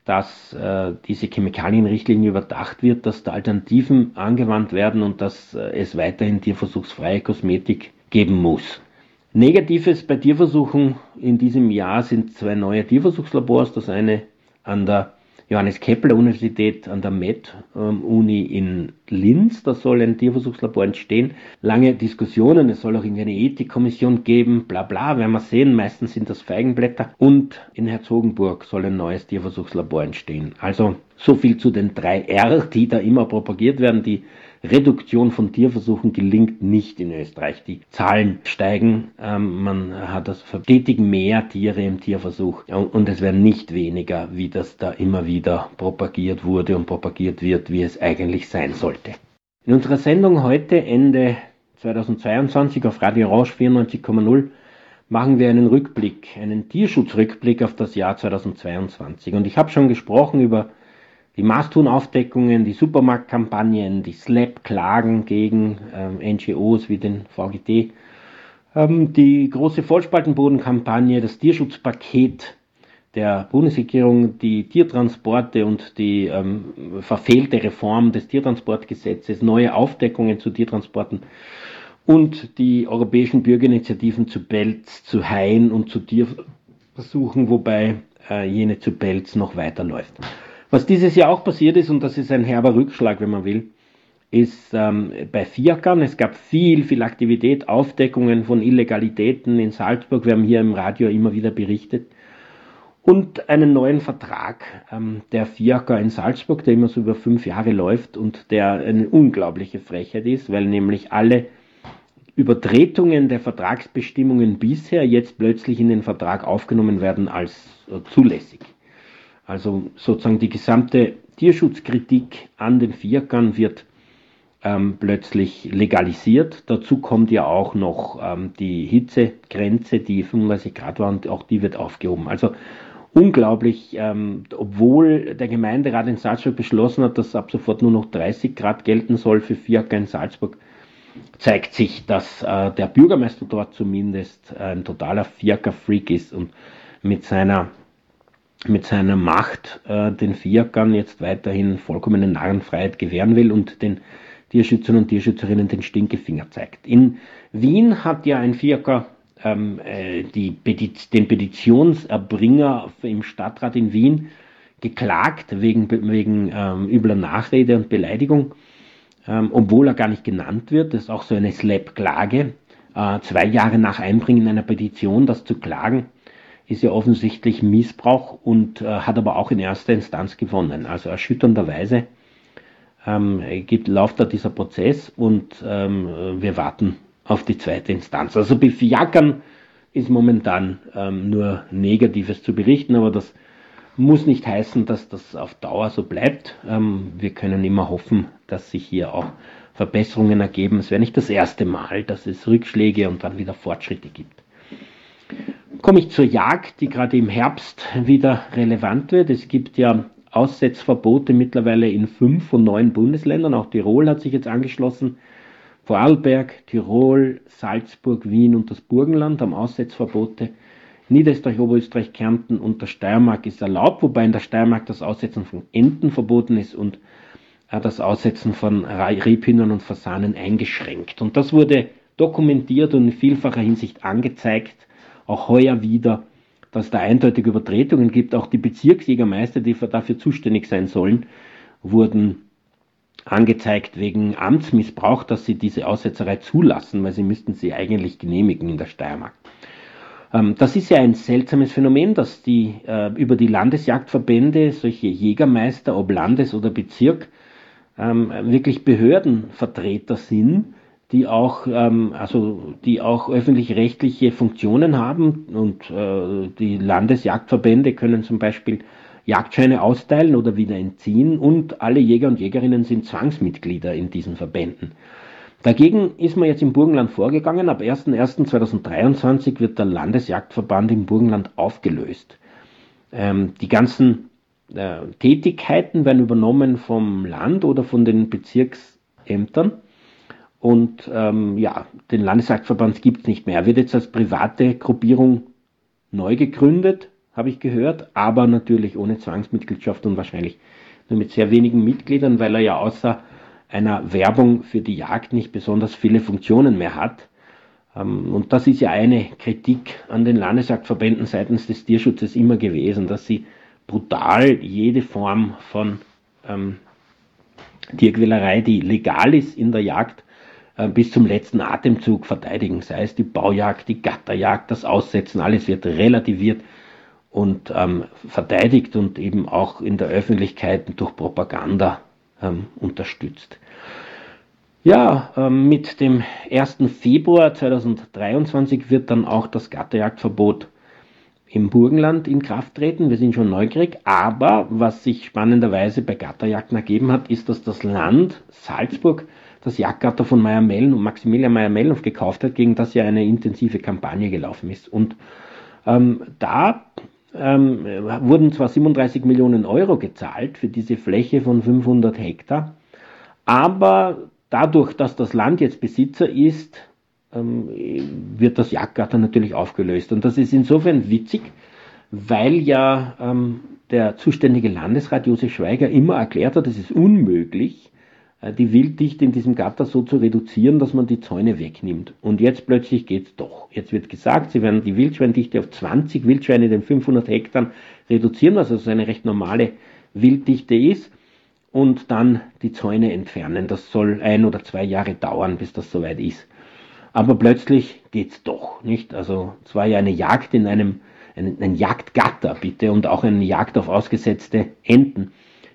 dass äh, diese Chemikalienrichtlinie überdacht wird, dass da Alternativen angewandt werden und dass äh, es weiterhin tierversuchsfreie Kosmetik geben muss. Negatives bei Tierversuchen in diesem Jahr sind zwei neue Tierversuchslabors, das eine an der Johannes Kepler Universität an der Med ähm, Uni in Linz. Da soll ein Tierversuchslabor entstehen. Lange Diskussionen. Es soll auch irgendwie eine Ethikkommission geben. Bla bla. Werden wir sehen. Meistens sind das Feigenblätter. Und in Herzogenburg soll ein neues Tierversuchslabor entstehen. Also so viel zu den drei R, die da immer propagiert werden. Die Reduktion von Tierversuchen gelingt nicht in Österreich. Die Zahlen steigen, ähm, man hat das stetig mehr Tiere im Tierversuch und es werden nicht weniger, wie das da immer wieder propagiert wurde und propagiert wird, wie es eigentlich sein sollte. In unserer Sendung heute Ende 2022 auf Radio Orange 94,0 machen wir einen Rückblick, einen Tierschutzrückblick auf das Jahr 2022. Und ich habe schon gesprochen über die Maßtunaufdeckungen, die Supermarktkampagnen, die SLAP-Klagen gegen ähm, NGOs wie den VGT, ähm, die große Vollspaltenbodenkampagne, das Tierschutzpaket der Bundesregierung, die Tiertransporte und die ähm, verfehlte Reform des Tiertransportgesetzes, neue Aufdeckungen zu Tiertransporten und die europäischen Bürgerinitiativen zu Belz, zu Hain und zu Tierversuchen, wobei äh, jene zu Belz noch weiterläuft. Was dieses Jahr auch passiert ist, und das ist ein herber Rückschlag, wenn man will, ist ähm, bei Fiakan, es gab viel, viel Aktivität, Aufdeckungen von Illegalitäten in Salzburg, wir haben hier im Radio immer wieder berichtet, und einen neuen Vertrag ähm, der Fiaker in Salzburg, der immer so über fünf Jahre läuft und der eine unglaubliche Frechheit ist, weil nämlich alle Übertretungen der Vertragsbestimmungen bisher jetzt plötzlich in den Vertrag aufgenommen werden als äh, zulässig. Also sozusagen die gesamte Tierschutzkritik an den Vierkern wird ähm, plötzlich legalisiert. Dazu kommt ja auch noch ähm, die Hitzegrenze, die 35 Grad war und auch die wird aufgehoben. Also unglaublich, ähm, obwohl der Gemeinderat in Salzburg beschlossen hat, dass ab sofort nur noch 30 Grad gelten soll für Fiaker in Salzburg, zeigt sich, dass äh, der Bürgermeister dort zumindest ein totaler Fiaker-Freak ist und mit seiner mit seiner Macht äh, den Fiakern jetzt weiterhin vollkommene Narrenfreiheit gewähren will und den Tierschützern und Tierschützerinnen den Stinkefinger zeigt. In Wien hat ja ein Fiaker ähm, äh, die Petiz den Petitionserbringer im Stadtrat in Wien geklagt wegen, wegen ähm, übler Nachrede und Beleidigung, ähm, obwohl er gar nicht genannt wird. Das ist auch so eine Slap-Klage. Äh, zwei Jahre nach Einbringen einer Petition, das zu klagen, ist ja offensichtlich Missbrauch und äh, hat aber auch in erster Instanz gewonnen. Also erschütternderweise ähm, gibt, läuft da dieser Prozess und ähm, wir warten auf die zweite Instanz. Also bei Fiakern ist momentan ähm, nur Negatives zu berichten, aber das muss nicht heißen, dass das auf Dauer so bleibt. Ähm, wir können immer hoffen, dass sich hier auch Verbesserungen ergeben. Es wäre nicht das erste Mal, dass es Rückschläge und dann wieder Fortschritte gibt. Komme ich zur Jagd, die gerade im Herbst wieder relevant wird. Es gibt ja Aussetzverbote mittlerweile in fünf von neun Bundesländern. Auch Tirol hat sich jetzt angeschlossen. Vorarlberg, Tirol, Salzburg, Wien und das Burgenland haben Aussetzverbote. Niederösterreich, Oberösterreich, Kärnten und der Steiermark ist erlaubt, wobei in der Steiermark das Aussetzen von Enten verboten ist und äh, das Aussetzen von Rebhühnern und Fasanen eingeschränkt. Und das wurde dokumentiert und in vielfacher Hinsicht angezeigt, auch heuer wieder, dass da eindeutige Übertretungen gibt. Auch die Bezirksjägermeister, die dafür zuständig sein sollen, wurden angezeigt wegen Amtsmissbrauch, dass sie diese Aussetzerei zulassen, weil sie müssten sie eigentlich genehmigen in der Steiermark. Ähm, das ist ja ein seltsames Phänomen, dass die äh, über die Landesjagdverbände solche Jägermeister, ob Landes- oder Bezirk, ähm, wirklich Behördenvertreter sind, die auch, ähm, also die auch öffentlich-rechtliche Funktionen haben und äh, die Landesjagdverbände können zum Beispiel Jagdscheine austeilen oder wieder entziehen und alle Jäger und Jägerinnen sind Zwangsmitglieder in diesen Verbänden. Dagegen ist man jetzt im Burgenland vorgegangen. Ab 01.01.2023 wird der Landesjagdverband im Burgenland aufgelöst. Ähm, die ganzen äh, Tätigkeiten werden übernommen vom Land oder von den Bezirksämtern. Und ähm, ja, den Landesjagdverband gibt es nicht mehr. Er wird jetzt als private Gruppierung neu gegründet, habe ich gehört, aber natürlich ohne Zwangsmitgliedschaft und wahrscheinlich nur mit sehr wenigen Mitgliedern, weil er ja außer einer Werbung für die Jagd nicht besonders viele Funktionen mehr hat. Ähm, und das ist ja eine Kritik an den Landesjagdverbänden seitens des Tierschutzes immer gewesen, dass sie brutal jede Form von ähm, Tierquälerei, die legal ist in der Jagd, bis zum letzten Atemzug verteidigen. Sei es die Baujagd, die Gatterjagd, das Aussetzen, alles wird relativiert und ähm, verteidigt und eben auch in der Öffentlichkeit durch Propaganda ähm, unterstützt. Ja, ähm, mit dem 1. Februar 2023 wird dann auch das Gatterjagdverbot im Burgenland in Kraft treten. Wir sind schon neugierig, aber was sich spannenderweise bei Gatterjagden ergeben hat, ist, dass das Land Salzburg das Jagdgatter von Meyer Mellen und Maximilian Meyer Mellenhof gekauft hat, gegen das ja eine intensive Kampagne gelaufen ist. Und ähm, da ähm, wurden zwar 37 Millionen Euro gezahlt für diese Fläche von 500 Hektar, aber dadurch, dass das Land jetzt Besitzer ist, ähm, wird das Jagdgatter natürlich aufgelöst. Und das ist insofern witzig, weil ja ähm, der zuständige Landesrat Josef Schweiger immer erklärt hat, es ist unmöglich, die Wilddichte in diesem Gatter so zu reduzieren, dass man die Zäune wegnimmt. Und jetzt plötzlich geht's doch. Jetzt wird gesagt, sie werden die Wildschweindichte auf 20 Wildschweine in den 500 Hektar reduzieren, was also eine recht normale Wilddichte ist und dann die Zäune entfernen. Das soll ein oder zwei Jahre dauern, bis das soweit ist. Aber plötzlich geht's doch, nicht? Also es war ja eine Jagd in einem, ein, ein Jagdgatter bitte und auch eine Jagd auf ausgesetzte Enten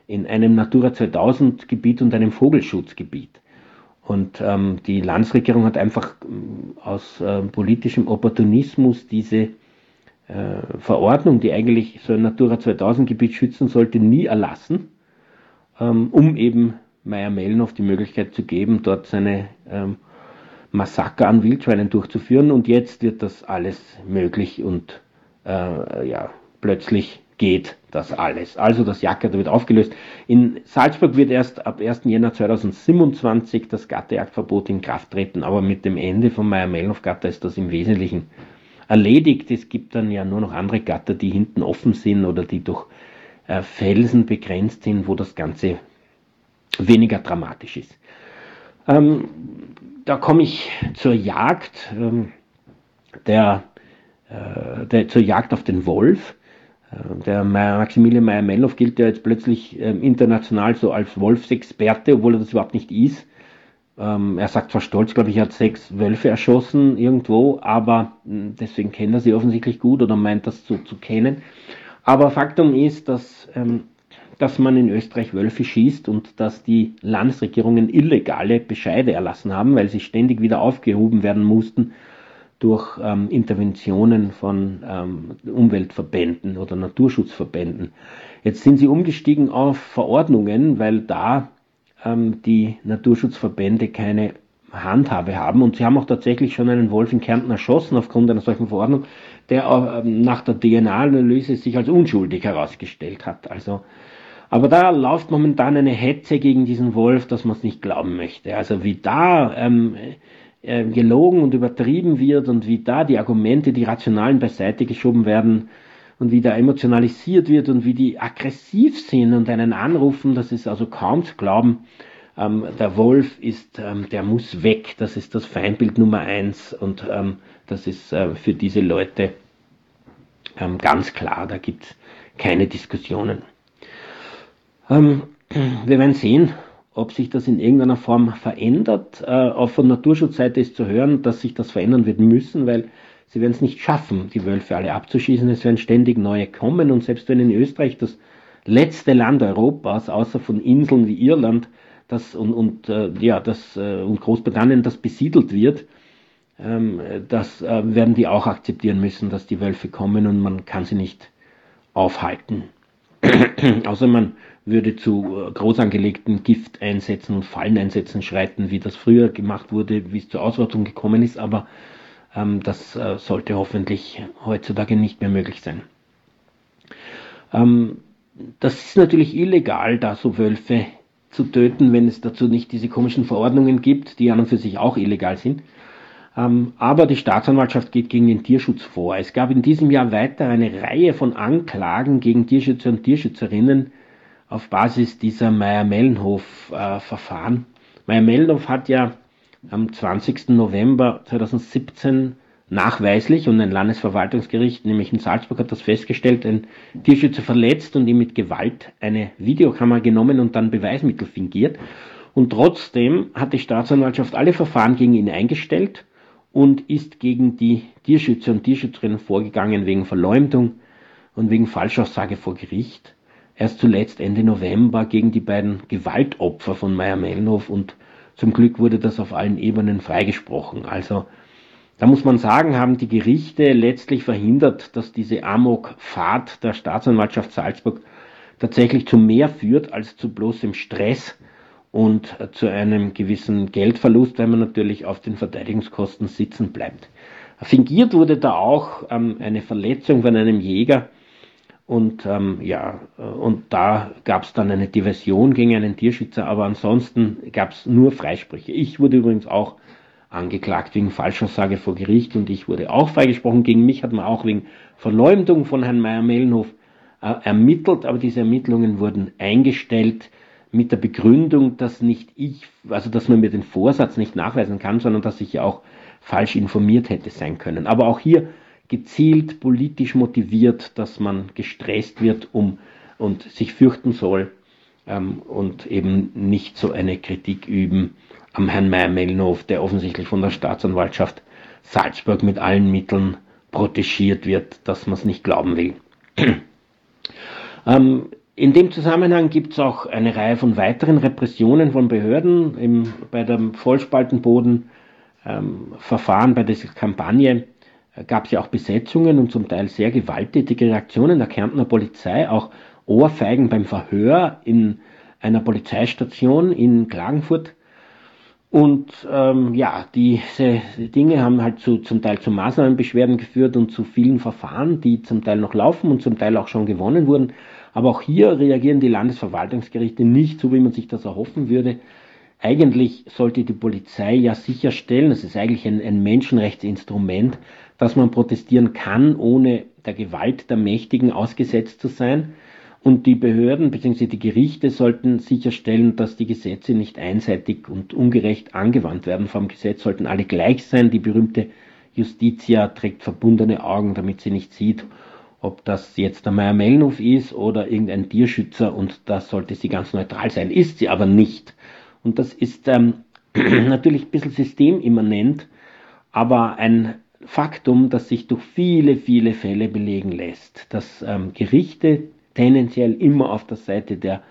in einem Natura 2000 Gebiet und einem Vogelschutzgebiet. Und ähm, die Landesregierung hat einfach ähm, aus äh, politischem Opportunismus diese äh, Verordnung, die eigentlich so ein Natura 2000 Gebiet schützen sollte, nie erlassen ähm, um eben Meyer-Mellenhof die Möglichkeit zu geben, dort seine ähm, Massaker an Wildschweinen durchzuführen. Und jetzt wird das alles möglich und äh, ja, plötzlich geht das alles. Also das Jagdgatter wird aufgelöst. In Salzburg wird erst ab 1. Jänner 2027 das Gatterjagdverbot in Kraft treten, aber mit dem Ende von Meyer-Mellenhof-Gatter ist das im Wesentlichen erledigt. Es gibt dann ja nur noch andere Gatter, die hinten offen sind oder die durch äh, Felsen begrenzt sind, wo das Ganze weniger dramatisch ist. Ähm, da komme ich zur Jagd, ähm, der, äh, der, zur Jagd auf den Wolf. Äh, der Maximilian Meyer-Mellow gilt ja jetzt plötzlich ähm, international so als Wolfsexperte, obwohl er das überhaupt nicht ist. Ähm, er sagt zwar stolz, glaube ich, er hat sechs Wölfe erschossen irgendwo, aber mh, deswegen kennt er sie offensichtlich gut oder meint das so zu kennen. Aber Faktum ist, dass, ähm, dass man in Österreich Wölfe schießt und dass die Landesregierungen illegale Bescheide erlassen haben, weil sie ständig wieder aufgehoben werden mussten durch ähm, Interventionen von ähm, Umweltverbänden oder Naturschutzverbänden. Jetzt sind sie umgestiegen auf Verordnungen, weil da ähm, die Naturschutzverbände keine Handhabe haben. Und sie haben auch tatsächlich schon einen Wolf in Kärnten erschossen aufgrund einer solchen Verordnung, der ähm, nach der DNA-Analyse sich als unschuldig herausgestellt hat. Also, aber da läuft momentan eine Hetze gegen diesen Wolf, dass man es nicht glauben möchte. Also wie da ähm, äh, gelogen und übertrieben wird und wie da die Argumente, die rationalen beiseite geschoben werden und wie da emotionalisiert wird und wie die aggressiv sind und einen anrufen, das ist also kaum zu glauben. Ähm, der Wolf ist, ähm, der muss weg, das ist das Feindbild Nummer eins und ähm, das ist äh, für diese Leute ähm, ganz klar, da gibt es keine Diskussionen. Ähm, wir werden sehen, ob sich das in irgendeiner Form verändert. Äh, auch von Naturschutzseite ist zu hören, dass sich das verändern wird müssen, weil sie werden es nicht schaffen, die Wölfe alle abzuschießen. Es werden ständig neue kommen und selbst wenn in Österreich das letzte Land Europas, außer von Inseln wie Irland, das und, und äh, ja, das äh, und Großbritannien das besiedelt wird, ähm, das äh, werden die auch akzeptieren müssen, dass die Wölfe kommen und man kann sie nicht aufhalten. Außer man würde zu äh, groß angelegten Gifteinsätzen und Falleneinsätzen schreiten, wie das früher gemacht wurde, wie es zur Ausrottung gekommen ist, aber ähm, das äh, sollte hoffentlich heutzutage nicht mehr möglich sein. Ähm, das ist natürlich illegal, da so Wölfe zu töten, wenn es dazu nicht diese komischen Verordnungen gibt, die an und für sich auch illegal sind. Ähm, aber die Staatsanwaltschaft geht gegen den Tierschutz vor. Es gab in diesem Jahr weiter eine Reihe von Anklagen gegen Tierschützer und Tierschützerinnen auf Basis dieser Meyer-Mellenhof-Verfahren. Meyer-Mellenhof hat ja am 20. November 2017 nachweislich und ein Landesverwaltungsgericht, nämlich in Salzburg, hat das festgestellt, ein Tierschützer verletzt und ihm mit Gewalt eine Videokamera genommen und dann Beweismittel fingiert. Und trotzdem hat die Staatsanwaltschaft alle Verfahren gegen ihn eingestellt und ist gegen die Tierschützer und Tierschützerinnen vorgegangen wegen Verleumdung und wegen Falschaussage vor Gericht. Erst zuletzt Ende November gegen die beiden Gewaltopfer von Meyer-Mellenhof und zum Glück wurde das auf allen Ebenen freigesprochen. Also da muss man sagen, haben die Gerichte letztlich verhindert, dass diese Amok-Fahrt der Staatsanwaltschaft Salzburg tatsächlich zu mehr führt als zu bloßem Stress und zu einem gewissen Geldverlust, weil man natürlich auf den Verteidigungskosten sitzen bleibt. Fingiert wurde da auch ähm, eine Verletzung von einem Jäger und ähm, ja, und da gab es dann eine Diversion gegen einen Tierschützer, aber ansonsten gab es nur Freisprüche. Ich wurde übrigens auch angeklagt wegen Falschaussage vor Gericht und ich wurde auch freigesprochen. Gegen mich hat man auch wegen Verleumdung von Herrn Meyer-Mellenhof äh, ermittelt, aber diese Ermittlungen wurden eingestellt mit der Begründung, dass nicht ich, also dass man mir den Vorsatz nicht nachweisen kann, sondern dass ich ja auch falsch informiert hätte sein können. Aber auch hier gezielt politisch motiviert, dass man gestresst wird um und sich fürchten soll ähm, und eben nicht so eine Kritik üben am Herrn Meyer-Mellenhof, der offensichtlich von der Staatsanwaltschaft Salzburg mit allen Mitteln protegiert wird, dass man es nicht glauben will. ähm, in dem Zusammenhang gibt es auch eine Reihe von weiteren Repressionen von Behörden im, bei dem Vollspaltenboden-Verfahren, ähm, bei dieser Kampagne gab es ja auch Besetzungen und zum Teil sehr gewalttätige Reaktionen der Kärntner Polizei, auch Ohrfeigen beim Verhör in einer Polizeistation in Klagenfurt und ähm, ja, diese Dinge haben halt zu, zum Teil zu Maßnahmenbeschwerden geführt und zu vielen Verfahren, die zum Teil noch laufen und zum Teil auch schon gewonnen wurden. Aber auch hier reagieren die Landesverwaltungsgerichte nicht so, wie man sich das erhoffen würde. Eigentlich sollte die Polizei ja sicherstellen, das ist eigentlich ein, ein Menschenrechtsinstrument, dass man protestieren kann, ohne der Gewalt der Mächtigen ausgesetzt zu sein. Und die Behörden bzw. die Gerichte sollten sicherstellen, dass die Gesetze nicht einseitig und ungerecht angewandt werden. Vom Gesetz sollten alle gleich sein. Die berühmte Justitia trägt verbundene Augen, damit sie nicht sieht, ob das jetzt der Meier Mellenhof ist oder irgendein Tierschützer und das sollte sie ganz neutral sein. Ist sie aber nicht. Und das ist ähm, natürlich ein bisschen systemimmanent, aber ein Faktum, das sich durch viele, viele Fälle belegen lässt, dass ähm, Gerichte tendenziell immer auf der Seite der,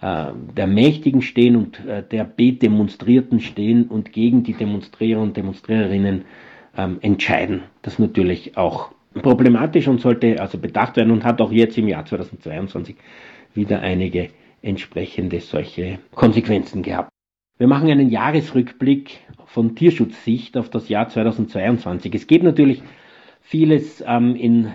äh, der Mächtigen stehen und äh, der Bedemonstrierten stehen und gegen die Demonstrierer und Demonstriererinnen ähm, entscheiden. Das ist natürlich auch problematisch und sollte also bedacht werden und hat auch jetzt im Jahr 2022 wieder einige entsprechende solche Konsequenzen gehabt. Wir machen einen Jahresrückblick von Tierschutzsicht auf das Jahr 2022. Es geht natürlich vieles ähm, in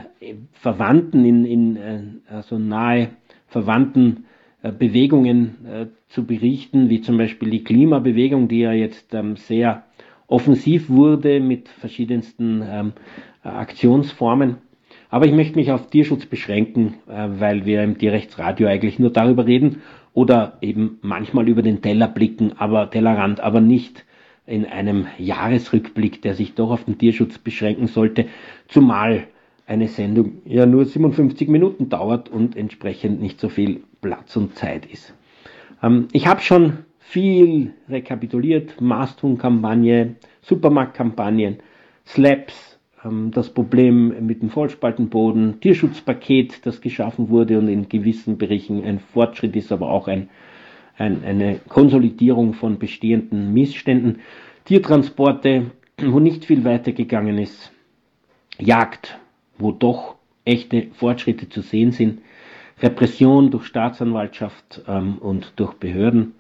Verwandten, in, in äh, also nahe verwandten äh, Bewegungen äh, zu berichten, wie zum Beispiel die Klimabewegung, die ja jetzt ähm, sehr offensiv wurde mit verschiedensten ähm, Aktionsformen. Aber ich möchte mich auf Tierschutz beschränken, äh, weil wir im Tierrechtsradio eigentlich nur darüber reden oder eben manchmal über den Teller blicken, aber Tellerrand, aber nicht in einem Jahresrückblick, der sich doch auf den Tierschutz beschränken sollte, zumal eine Sendung ja nur 57 Minuten dauert und entsprechend nicht so viel Platz und Zeit ist. Ähm, ich habe schon viel rekapituliert, Masthuhn-Kampagne, Supermarktkampagnen, Slaps, das Problem mit dem Vollspaltenboden, Tierschutzpaket, das geschaffen wurde und in gewissen Berichten ein Fortschritt ist, aber auch ein, ein, eine Konsolidierung von bestehenden Missständen, Tiertransporte, wo nicht viel weitergegangen ist, Jagd, wo doch echte Fortschritte zu sehen sind, Repression durch Staatsanwaltschaft ähm, und durch Behörden,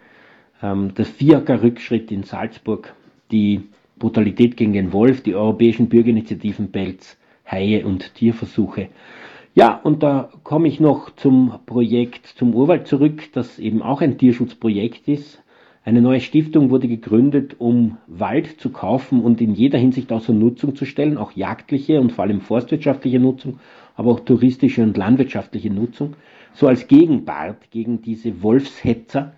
ähm, der Fiaker-Rückschritt in Salzburg, die Brutalität gegen den Wolf, die europäischen Bürgerinitiativen Pelz, Haie und Tierversuche. Ja, und da komme ich noch zum Projekt zum Urwald zurück, das eben auch ein Tierschutzprojekt ist. Eine neue Stiftung wurde gegründet, um Wald zu kaufen und in jeder Hinsicht außer Nutzung zu stellen, auch jagdliche und vor allem forstwirtschaftliche Nutzung, aber auch touristische und landwirtschaftliche Nutzung, so als Gegenpart gegen diese Wolfshetzer,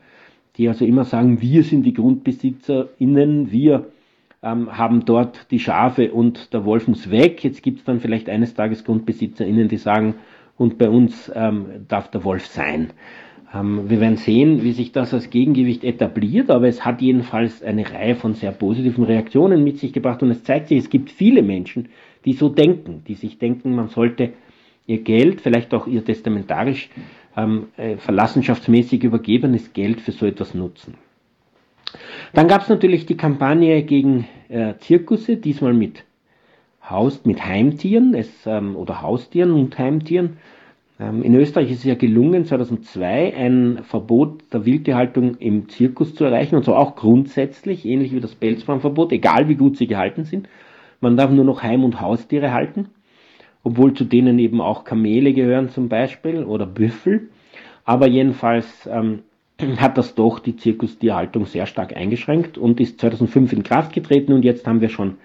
die also immer sagen, wir sind die GrundbesitzerInnen, wir ähm, haben dort die Schafe und der Wolf muss weg. Jetzt gibt es dann vielleicht eines Tages GrundbesitzerInnen, die sagen, und bei uns ähm, darf der Wolf sein. Ähm, wir werden sehen, wie sich das als Gegengewicht etabliert, aber es hat jedenfalls eine Reihe von sehr positiven Reaktionen mit sich gebracht und es zeigt sich, es gibt viele Menschen, die so denken, die sich denken, man sollte ihr Geld, vielleicht auch ihr testamentarisch ähm, äh, verlassenschaftsmäßig übergebenes Geld für so etwas nutzen. Dann gab es natürlich die Kampagne gegen äh, Zirkusse, diesmal mit Haus, mit Heimtieren es, ähm, oder Haustieren und Heimtieren. Ähm, in Österreich ist es ja gelungen, 2002 ein Verbot der Wildtierhaltung im Zirkus zu erreichen, und zwar auch grundsätzlich, ähnlich wie das Pelzbahnverbot, egal wie gut sie gehalten sind. Man darf nur noch Heim- und Haustiere halten, obwohl zu denen eben auch Kamele gehören zum Beispiel oder Büffel. Aber jedenfalls ähm, hat das doch die Zirkustierhaltung sehr stark eingeschränkt und ist 2005 in Kraft getreten und jetzt haben wir schon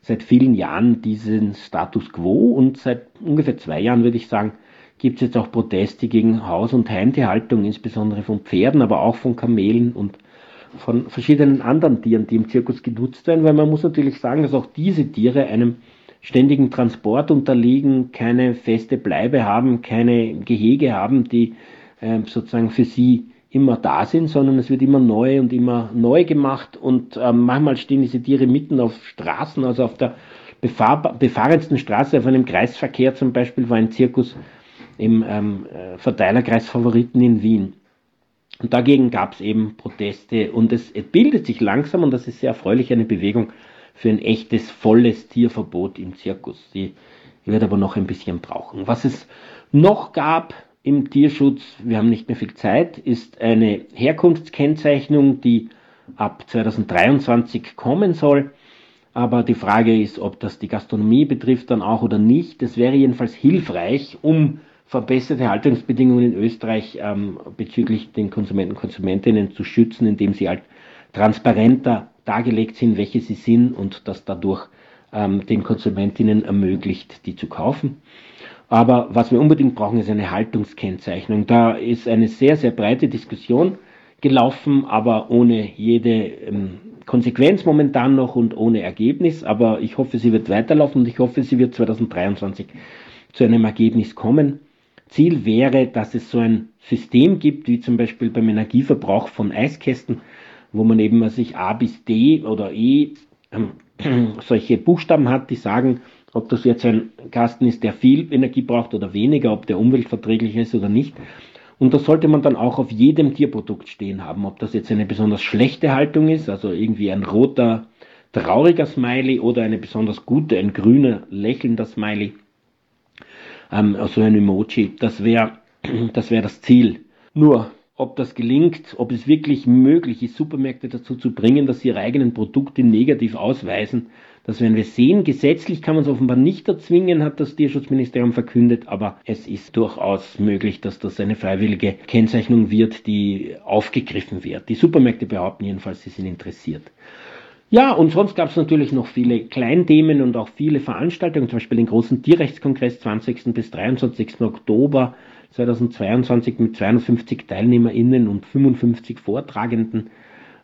seit vielen Jahren diesen Status quo und seit ungefähr zwei Jahren würde ich sagen, gibt es jetzt auch Proteste gegen Haus- und Heimtierhaltung, insbesondere von Pferden, aber auch von Kamelen und von verschiedenen anderen Tieren, die im Zirkus genutzt werden, weil man muss natürlich sagen, dass auch diese Tiere einem ständigen Transport unterliegen, keine feste Bleibe haben, keine Gehege haben, die äh, sozusagen für sie immer da sind, sondern es wird immer neu und immer neu gemacht und äh, manchmal stehen diese Tiere mitten auf Straßen, also auf der befahr befahrensten Straße, auf einem Kreisverkehr zum Beispiel war ein Zirkus im ähm, äh, Verteilerkreis Favoriten in Wien. Und dagegen gab es eben Proteste und es bildet sich langsam, und das ist sehr erfreulich, eine Bewegung für ein echtes, volles Tierverbot im Zirkus. Die wird aber noch ein bisschen brauchen. Was es noch gab, im Tierschutz, wir haben nicht mehr viel Zeit, ist eine Herkunftskennzeichnung, die ab 2023 kommen soll. Aber die Frage ist, ob das die Gastronomie betrifft dann auch oder nicht. Das wäre jedenfalls hilfreich, um verbesserte Haltungsbedingungen in Österreich ähm, bezüglich den Konsumenten und Konsumentinnen zu schützen, indem sie halt transparenter dargelegt sind, welche sie sind und das dadurch ähm, den Konsumentinnen ermöglicht, die zu kaufen. Aber was wir unbedingt brauchen, ist eine Haltungskennzeichnung. Da ist eine sehr, sehr breite Diskussion gelaufen, aber ohne jede ähm, Konsequenz momentan noch und ohne Ergebnis. Aber ich hoffe, sie wird weiterlaufen und ich hoffe, sie wird 2023 zu einem Ergebnis kommen. Ziel wäre, dass es so ein System gibt, wie zum Beispiel beim Energieverbrauch von Eiskästen, wo man eben sich A bis D oder E ähm, solche Buchstaben hat, die sagen, ob das jetzt ein Kasten ist, der viel Energie braucht oder weniger, ob der umweltverträglich ist oder nicht. Und das sollte man dann auch auf jedem Tierprodukt stehen haben, ob das jetzt eine besonders schlechte Haltung ist, also irgendwie ein roter trauriger Smiley oder eine besonders gute, ein grüner, lächelnder Smiley, ähm, also ein Emoji, das wäre das, wär das Ziel. Nur, ob das gelingt, ob es wirklich möglich ist, Supermärkte dazu zu bringen, dass sie ihre eigenen Produkte negativ ausweisen, das werden wir sehen. Gesetzlich kann man es offenbar nicht erzwingen, hat das Tierschutzministerium verkündet, aber es ist durchaus möglich, dass das eine freiwillige Kennzeichnung wird, die aufgegriffen wird. Die Supermärkte behaupten jedenfalls, sie sind interessiert. Ja, und sonst gab es natürlich noch viele Kleinthemen und auch viele Veranstaltungen, zum Beispiel den großen Tierrechtskongress 20. bis 23. Oktober 2022 mit 250 TeilnehmerInnen und 55 Vortragenden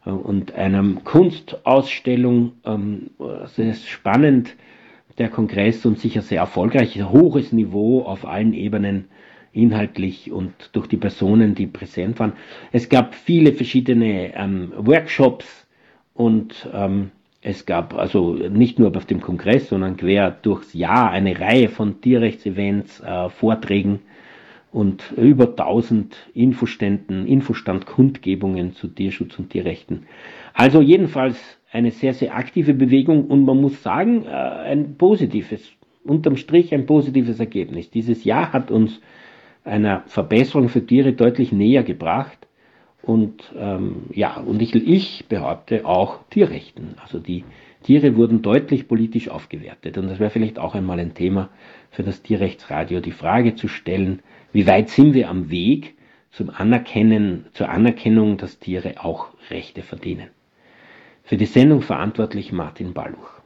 und einer Kunstausstellung. Ähm, sehr spannend, der Kongress und sicher sehr erfolgreich, hohes Niveau auf allen Ebenen inhaltlich und durch die Personen, die präsent waren. Es gab viele verschiedene ähm, Workshops und ähm, es gab also nicht nur auf dem Kongress, sondern quer durchs Jahr eine Reihe von Tierrechtsevents, äh, Vorträgen und über 1000 Infoständen, Infostandkundgebungen zu Tierschutz und Tierrechten. Also jedenfalls eine sehr, sehr aktive Bewegung und man muss sagen, äh, ein positives, unterm Strich ein positives Ergebnis. Dieses Jahr hat uns einer Verbesserung für Tiere deutlich näher gebracht und ähm, ja, und ich, ich behaupte auch Tierrechten. Also die Tiere wurden deutlich politisch aufgewertet und das wäre vielleicht auch einmal ein Thema für das Tierrechtsradio, die Frage zu stellen, wie weit sind wir am Weg zum Anerkennen, zur Anerkennung, dass Tiere auch Rechte verdienen? Für die Sendung verantwortlich Martin Balluch.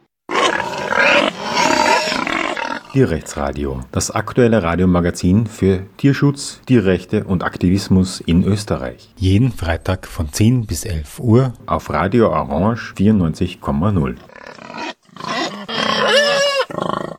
Tierrechtsradio, das aktuelle Radiomagazin für Tierschutz, Tierrechte und Aktivismus in Österreich. Jeden Freitag von 10 bis 11 Uhr auf Radio Orange 94,0.